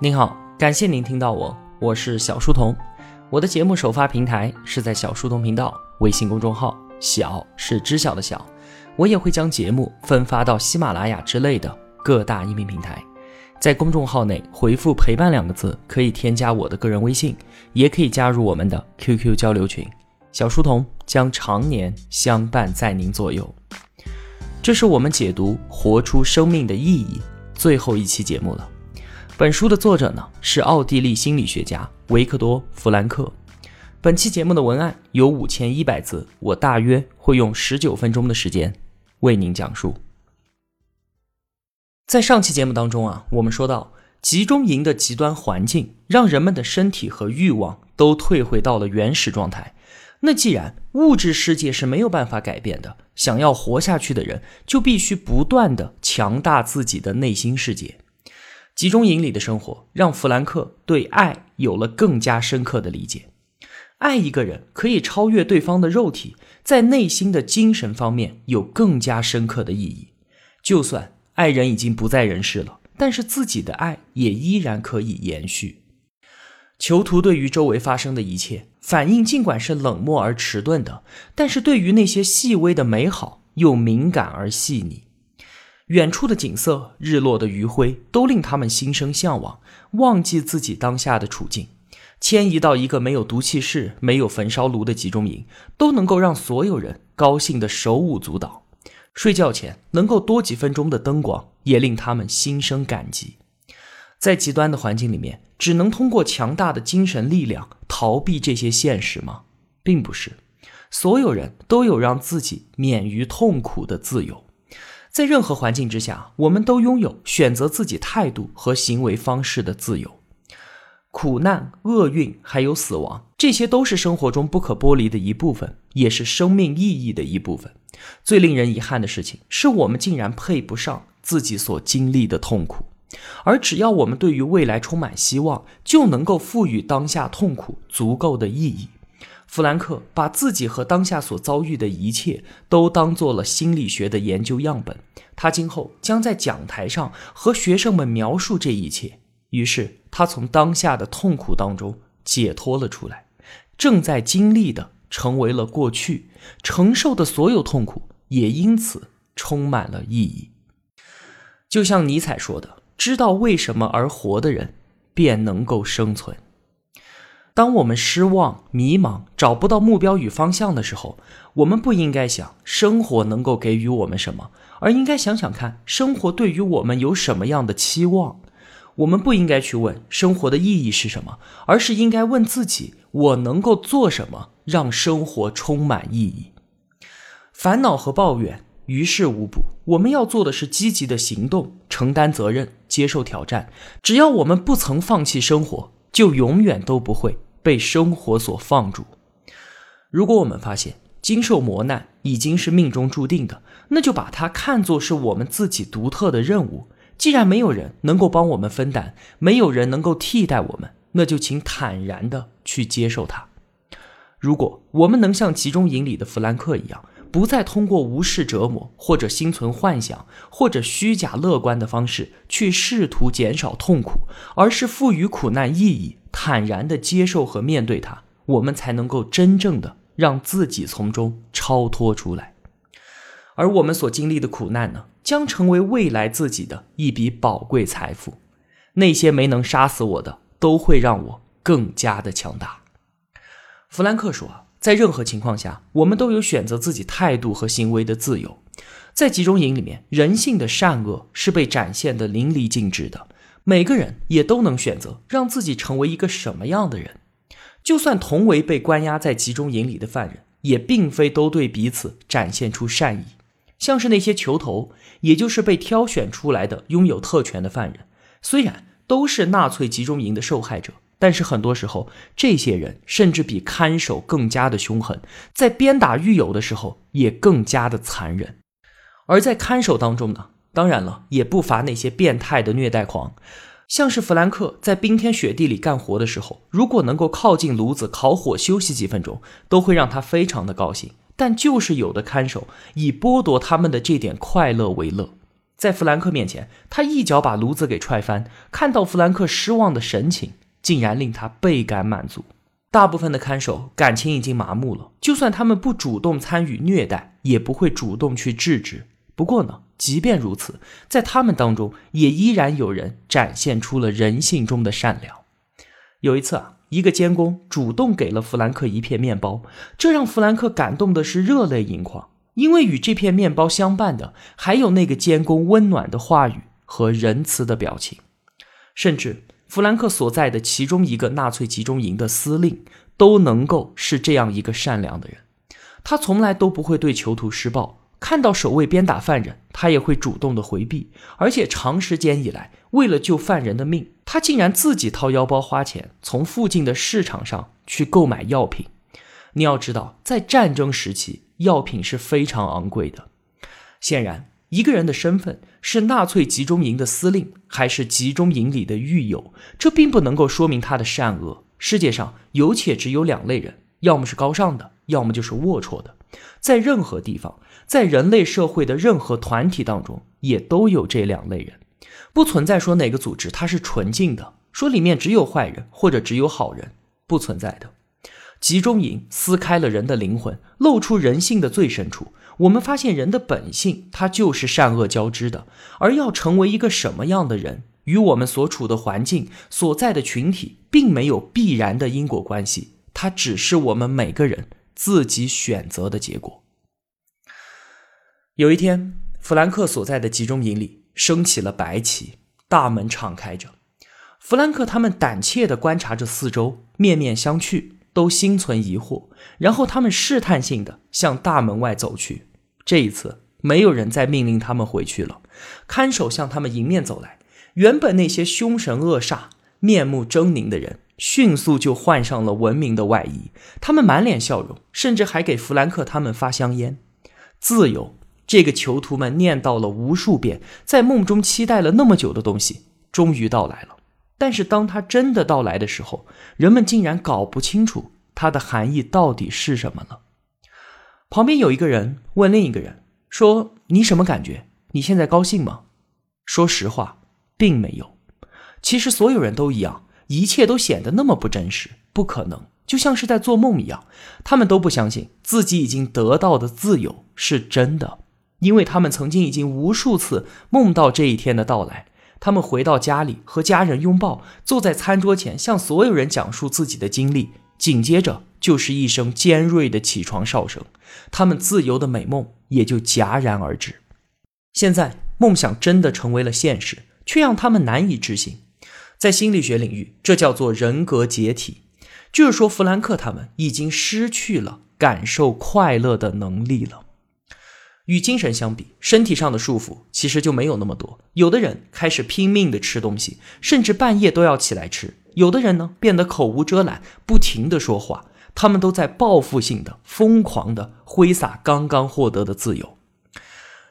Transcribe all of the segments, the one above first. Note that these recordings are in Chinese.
您好，感谢您听到我，我是小书童。我的节目首发平台是在小书童频道微信公众号，小是知晓的小。我也会将节目分发到喜马拉雅之类的各大音频平台。在公众号内回复“陪伴”两个字，可以添加我的个人微信，也可以加入我们的 QQ 交流群。小书童将常年相伴在您左右。这是我们解读《活出生命的意义》最后一期节目了。本书的作者呢是奥地利心理学家维克多·弗兰克。本期节目的文案有五千一百字，我大约会用十九分钟的时间为您讲述。在上期节目当中啊，我们说到集中营的极端环境让人们的身体和欲望都退回到了原始状态。那既然物质世界是没有办法改变的，想要活下去的人就必须不断的强大自己的内心世界。集中营里的生活让弗兰克对爱有了更加深刻的理解。爱一个人可以超越对方的肉体，在内心的精神方面有更加深刻的意义。就算爱人已经不在人世了，但是自己的爱也依然可以延续。囚徒对于周围发生的一切反应，尽管是冷漠而迟钝的，但是对于那些细微的美好又敏感而细腻。远处的景色，日落的余晖，都令他们心生向往，忘记自己当下的处境。迁移到一个没有毒气室、没有焚烧炉的集中营，都能够让所有人高兴的手舞足蹈。睡觉前能够多几分钟的灯光，也令他们心生感激。在极端的环境里面，只能通过强大的精神力量逃避这些现实吗？并不是，所有人都有让自己免于痛苦的自由。在任何环境之下，我们都拥有选择自己态度和行为方式的自由。苦难、厄运还有死亡，这些都是生活中不可剥离的一部分，也是生命意义的一部分。最令人遗憾的事情是我们竟然配不上自己所经历的痛苦。而只要我们对于未来充满希望，就能够赋予当下痛苦足够的意义。弗兰克把自己和当下所遭遇的一切都当做了心理学的研究样本，他今后将在讲台上和学生们描述这一切。于是他从当下的痛苦当中解脱了出来，正在经历的成为了过去，承受的所有痛苦也因此充满了意义。就像尼采说的。知道为什么而活的人，便能够生存。当我们失望、迷茫、找不到目标与方向的时候，我们不应该想生活能够给予我们什么，而应该想想看，生活对于我们有什么样的期望。我们不应该去问生活的意义是什么，而是应该问自己：我能够做什么，让生活充满意义？烦恼和抱怨。于事无补，我们要做的是积极的行动，承担责任，接受挑战。只要我们不曾放弃生活，就永远都不会被生活所放逐。如果我们发现经受磨难已经是命中注定的，那就把它看作是我们自己独特的任务。既然没有人能够帮我们分担，没有人能够替代我们，那就请坦然的去接受它。如果我们能像集中营里的弗兰克一样，不再通过无视折磨，或者心存幻想，或者虚假乐观的方式去试图减少痛苦，而是赋予苦难意义，坦然的接受和面对它，我们才能够真正的让自己从中超脱出来。而我们所经历的苦难呢，将成为未来自己的一笔宝贵财富。那些没能杀死我的，都会让我更加的强大。弗兰克说。在任何情况下，我们都有选择自己态度和行为的自由。在集中营里面，人性的善恶是被展现的淋漓尽致的。每个人也都能选择让自己成为一个什么样的人。就算同为被关押在集中营里的犯人，也并非都对彼此展现出善意。像是那些囚头，也就是被挑选出来的拥有特权的犯人，虽然都是纳粹集中营的受害者。但是很多时候，这些人甚至比看守更加的凶狠，在鞭打狱友的时候也更加的残忍。而在看守当中呢，当然了，也不乏那些变态的虐待狂，像是弗兰克在冰天雪地里干活的时候，如果能够靠近炉子烤火休息几分钟，都会让他非常的高兴。但就是有的看守以剥夺他们的这点快乐为乐。在弗兰克面前，他一脚把炉子给踹翻。看到弗兰克失望的神情，竟然令他倍感满足。大部分的看守感情已经麻木了，就算他们不主动参与虐待，也不会主动去制止。不过呢，即便如此，在他们当中也依然有人展现出了人性中的善良。有一次啊，一个监工主动给了弗兰克一片面包，这让弗兰克感动的是热泪盈眶。因为与这片面包相伴的，还有那个监工温暖的话语和仁慈的表情，甚至弗兰克所在的其中一个纳粹集中营的司令都能够是这样一个善良的人。他从来都不会对囚徒施暴，看到守卫鞭打犯人，他也会主动的回避。而且长时间以来，为了救犯人的命，他竟然自己掏腰包花钱，从附近的市场上去购买药品。你要知道，在战争时期。药品是非常昂贵的。显然，一个人的身份是纳粹集中营的司令，还是集中营里的狱友，这并不能够说明他的善恶。世界上有且只有两类人，要么是高尚的，要么就是龌龊的。在任何地方，在人类社会的任何团体当中，也都有这两类人。不存在说哪个组织它是纯净的，说里面只有坏人或者只有好人，不存在的。集中营撕开了人的灵魂，露出人性的最深处。我们发现人的本性，它就是善恶交织的。而要成为一个什么样的人，与我们所处的环境、所在的群体，并没有必然的因果关系。它只是我们每个人自己选择的结果。有一天，弗兰克所在的集中营里升起了白旗，大门敞开着。弗兰克他们胆怯地观察着四周，面面相觑。都心存疑惑，然后他们试探性的向大门外走去。这一次，没有人再命令他们回去了。看守向他们迎面走来，原本那些凶神恶煞、面目狰狞的人，迅速就换上了文明的外衣。他们满脸笑容，甚至还给弗兰克他们发香烟。自由，这个囚徒们念叨了无数遍，在梦中期待了那么久的东西，终于到来了。但是当他真的到来的时候，人们竟然搞不清楚它的含义到底是什么了。旁边有一个人问另一个人说：“你什么感觉？你现在高兴吗？”说实话，并没有。其实所有人都一样，一切都显得那么不真实，不可能，就像是在做梦一样。他们都不相信自己已经得到的自由是真的，因为他们曾经已经无数次梦到这一天的到来。他们回到家里，和家人拥抱，坐在餐桌前，向所有人讲述自己的经历。紧接着就是一声尖锐的起床哨声，他们自由的美梦也就戛然而止。现在，梦想真的成为了现实，却让他们难以置信。在心理学领域，这叫做人格解体，就是说，弗兰克他们已经失去了感受快乐的能力了。与精神相比，身体上的束缚其实就没有那么多。有的人开始拼命的吃东西，甚至半夜都要起来吃；有的人呢，变得口无遮拦，不停的说话。他们都在报复性的、疯狂的挥洒刚刚获得的自由。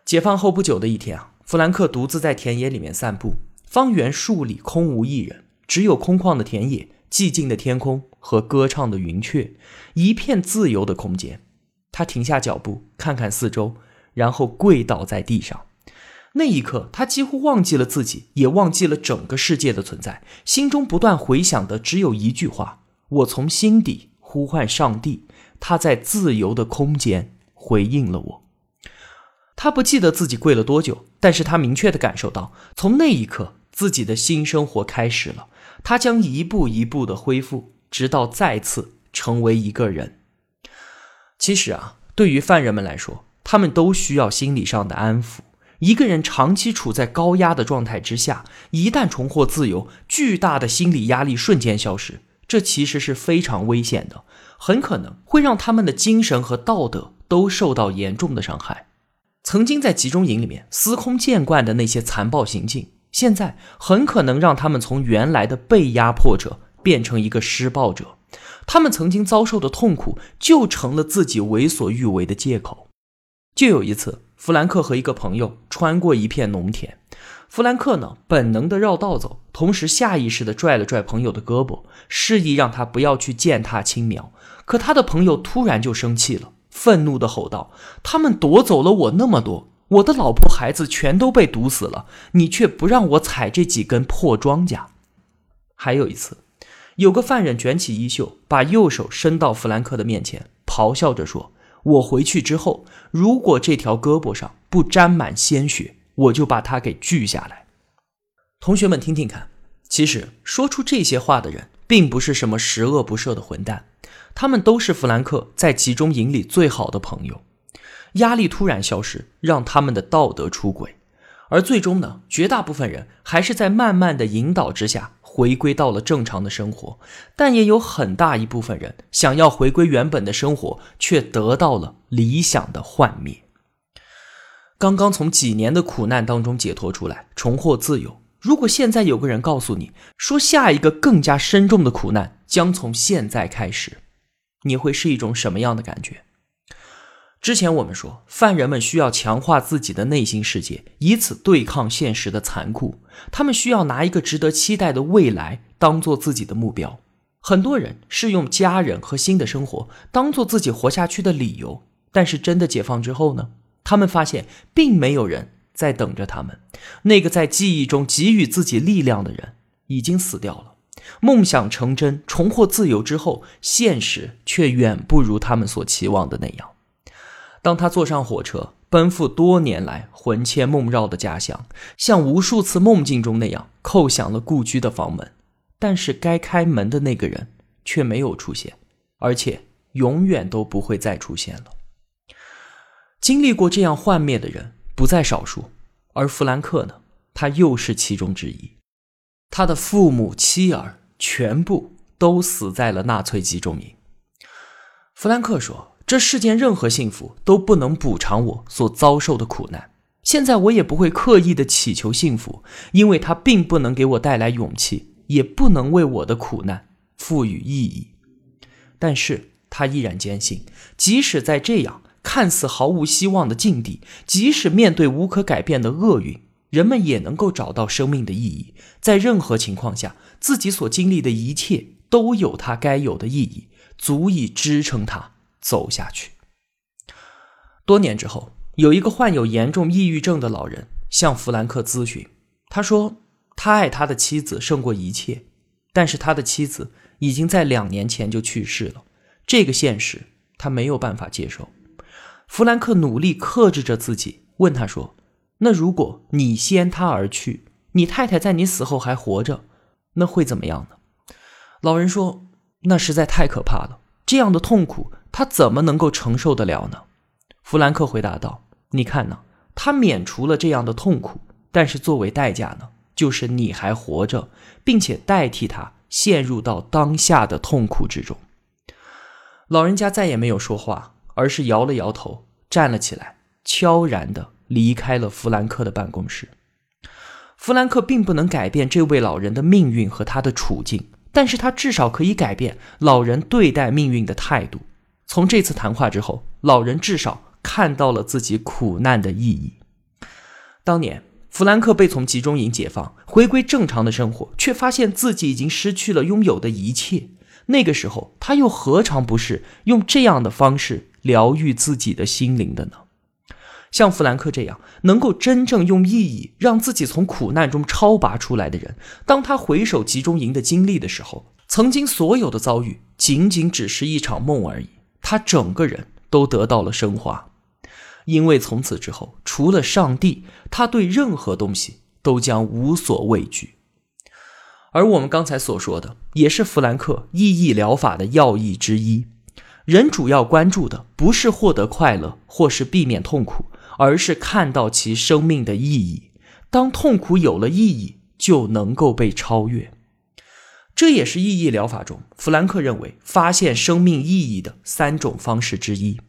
解放后不久的一天啊，弗兰克独自在田野里面散步，方圆数里空无一人，只有空旷的田野、寂静的天空和歌唱的云雀，一片自由的空间。他停下脚步，看看四周。然后跪倒在地上，那一刻，他几乎忘记了自己，也忘记了整个世界的存在，心中不断回响的只有一句话：“我从心底呼唤上帝，他在自由的空间回应了我。”他不记得自己跪了多久，但是他明确的感受到，从那一刻，自己的新生活开始了。他将一步一步的恢复，直到再次成为一个人。其实啊，对于犯人们来说，他们都需要心理上的安抚。一个人长期处在高压的状态之下，一旦重获自由，巨大的心理压力瞬间消失，这其实是非常危险的，很可能会让他们的精神和道德都受到严重的伤害。曾经在集中营里面司空见惯的那些残暴行径，现在很可能让他们从原来的被压迫者变成一个施暴者。他们曾经遭受的痛苦，就成了自己为所欲为的借口。就有一次，弗兰克和一个朋友穿过一片农田，弗兰克呢本能的绕道走，同时下意识的拽了拽朋友的胳膊，示意让他不要去践踏青苗。可他的朋友突然就生气了，愤怒的吼道：“他们夺走了我那么多，我的老婆孩子全都被毒死了，你却不让我采这几根破庄稼。还有一次，有个犯人卷起衣袖，把右手伸到弗兰克的面前，咆哮着说：“我回去之后，如果这条胳膊上不沾满鲜血，我就把它给锯下来。”同学们听听看，其实说出这些话的人，并不是什么十恶不赦的混蛋，他们都是弗兰克在集中营里最好的朋友。压力突然消失，让他们的道德出轨，而最终呢，绝大部分人还是在慢慢的引导之下回归到了正常的生活，但也有很大一部分人想要回归原本的生活，却得到了理想的幻灭。刚刚从几年的苦难当中解脱出来，重获自由。如果现在有个人告诉你说下一个更加深重的苦难将从现在开始，你会是一种什么样的感觉？之前我们说，犯人们需要强化自己的内心世界，以此对抗现实的残酷。他们需要拿一个值得期待的未来当做自己的目标。很多人是用家人和新的生活当做自己活下去的理由，但是真的解放之后呢？他们发现并没有人在等着他们。那个在记忆中给予自己力量的人已经死掉了。梦想成真，重获自由之后，现实却远不如他们所期望的那样。当他坐上火车，奔赴多年来魂牵梦绕的家乡，像无数次梦境中那样叩响了故居的房门，但是该开门的那个人却没有出现，而且永远都不会再出现了。经历过这样幻灭的人不在少数，而弗兰克呢？他又是其中之一。他的父母、妻儿全部都死在了纳粹集中营。弗兰克说。这世间任何幸福都不能补偿我所遭受的苦难。现在我也不会刻意的祈求幸福，因为它并不能给我带来勇气，也不能为我的苦难赋予意义。但是他依然坚信，即使在这样看似毫无希望的境地，即使面对无可改变的厄运，人们也能够找到生命的意义。在任何情况下，自己所经历的一切都有它该有的意义，足以支撑他。走下去。多年之后，有一个患有严重抑郁症的老人向弗兰克咨询。他说：“他爱他的妻子胜过一切，但是他的妻子已经在两年前就去世了。这个现实他没有办法接受。”弗兰克努力克制着自己，问他说：“那如果你先他而去，你太太在你死后还活着，那会怎么样呢？”老人说：“那实在太可怕了，这样的痛苦。”他怎么能够承受得了呢？弗兰克回答道：“你看呢，他免除了这样的痛苦，但是作为代价呢，就是你还活着，并且代替他陷入到当下的痛苦之中。”老人家再也没有说话，而是摇了摇头，站了起来，悄然地离开了弗兰克的办公室。弗兰克并不能改变这位老人的命运和他的处境，但是他至少可以改变老人对待命运的态度。从这次谈话之后，老人至少看到了自己苦难的意义。当年，弗兰克被从集中营解放，回归正常的生活，却发现自己已经失去了拥有的一切。那个时候，他又何尝不是用这样的方式疗愈自己的心灵的呢？像弗兰克这样能够真正用意义让自己从苦难中超拔出来的人，当他回首集中营的经历的时候，曾经所有的遭遇仅仅只是一场梦而已。他整个人都得到了升华，因为从此之后，除了上帝，他对任何东西都将无所畏惧。而我们刚才所说的，也是弗兰克意义疗法的要义之一。人主要关注的不是获得快乐，或是避免痛苦，而是看到其生命的意义。当痛苦有了意义，就能够被超越。这也是意义疗法中，弗兰克认为发现生命意义的三种方式之一。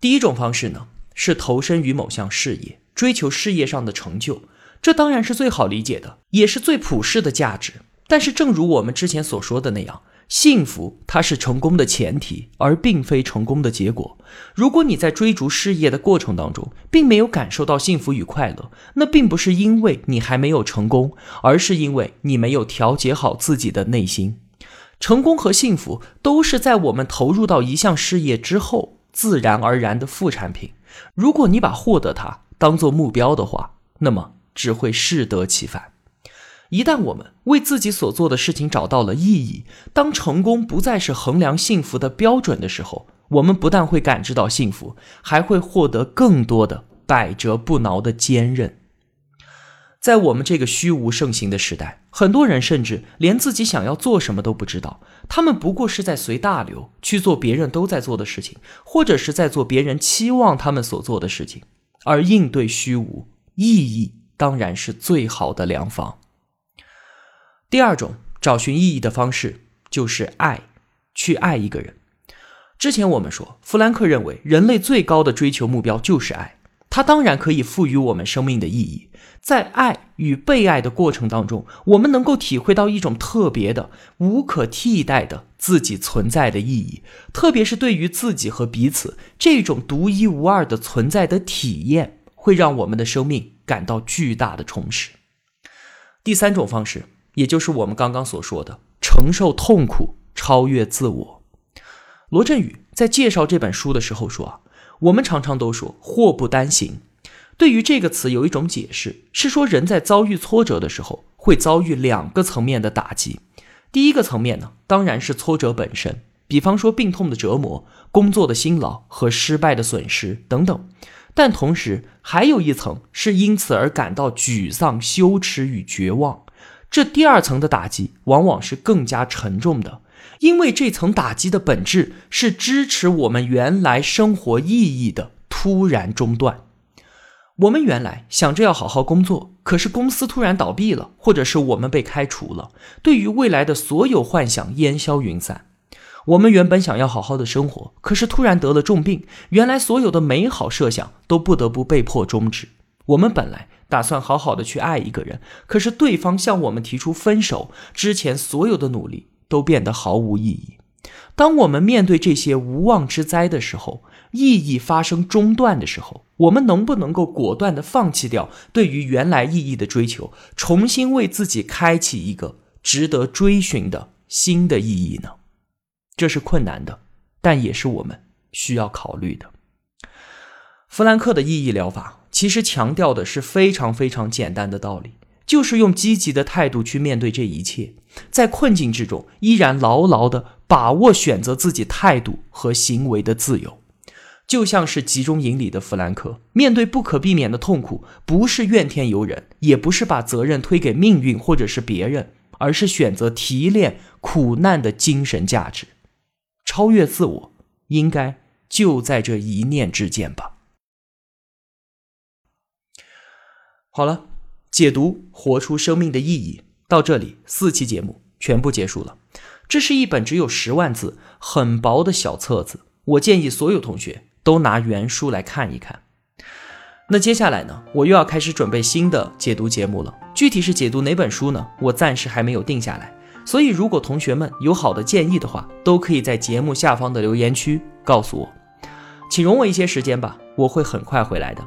第一种方式呢，是投身于某项事业，追求事业上的成就，这当然是最好理解的，也是最普世的价值。但是，正如我们之前所说的那样。幸福，它是成功的前提，而并非成功的结果。如果你在追逐事业的过程当中，并没有感受到幸福与快乐，那并不是因为你还没有成功，而是因为你没有调节好自己的内心。成功和幸福都是在我们投入到一项事业之后自然而然的副产品。如果你把获得它当做目标的话，那么只会适得其反。一旦我们为自己所做的事情找到了意义，当成功不再是衡量幸福的标准的时候，我们不但会感知到幸福，还会获得更多的百折不挠的坚韧。在我们这个虚无盛行的时代，很多人甚至连自己想要做什么都不知道。他们不过是在随大流去做别人都在做的事情，或者是在做别人期望他们所做的事情。而应对虚无，意义当然是最好的良方。第二种找寻意义的方式就是爱，去爱一个人。之前我们说，弗兰克认为人类最高的追求目标就是爱。它当然可以赋予我们生命的意义，在爱与被爱的过程当中，我们能够体会到一种特别的、无可替代的自己存在的意义，特别是对于自己和彼此这种独一无二的存在的体验，会让我们的生命感到巨大的充实。第三种方式，也就是我们刚刚所说的承受痛苦、超越自我。罗振宇在介绍这本书的时候说啊。我们常常都说“祸不单行”，对于这个词有一种解释，是说人在遭遇挫折的时候，会遭遇两个层面的打击。第一个层面呢，当然是挫折本身，比方说病痛的折磨、工作的辛劳和失败的损失等等。但同时还有一层是因此而感到沮丧、羞耻与绝望。这第二层的打击往往是更加沉重的。因为这层打击的本质是支持我们原来生活意义的突然中断。我们原来想着要好好工作，可是公司突然倒闭了，或者是我们被开除了，对于未来的所有幻想烟消云散。我们原本想要好好的生活，可是突然得了重病，原来所有的美好设想都不得不被迫终止。我们本来打算好好的去爱一个人，可是对方向我们提出分手，之前所有的努力。都变得毫无意义。当我们面对这些无妄之灾的时候，意义发生中断的时候，我们能不能够果断的放弃掉对于原来意义的追求，重新为自己开启一个值得追寻的新的意义呢？这是困难的，但也是我们需要考虑的。弗兰克的意义疗法其实强调的是非常非常简单的道理。就是用积极的态度去面对这一切，在困境之中依然牢牢的把握选择自己态度和行为的自由，就像是集中营里的弗兰克，面对不可避免的痛苦，不是怨天尤人，也不是把责任推给命运或者是别人，而是选择提炼苦难的精神价值，超越自我，应该就在这一念之间吧。好了。解读活出生命的意义，到这里四期节目全部结束了。这是一本只有十万字、很薄的小册子，我建议所有同学都拿原书来看一看。那接下来呢，我又要开始准备新的解读节目了。具体是解读哪本书呢？我暂时还没有定下来。所以，如果同学们有好的建议的话，都可以在节目下方的留言区告诉我。请容我一些时间吧，我会很快回来的。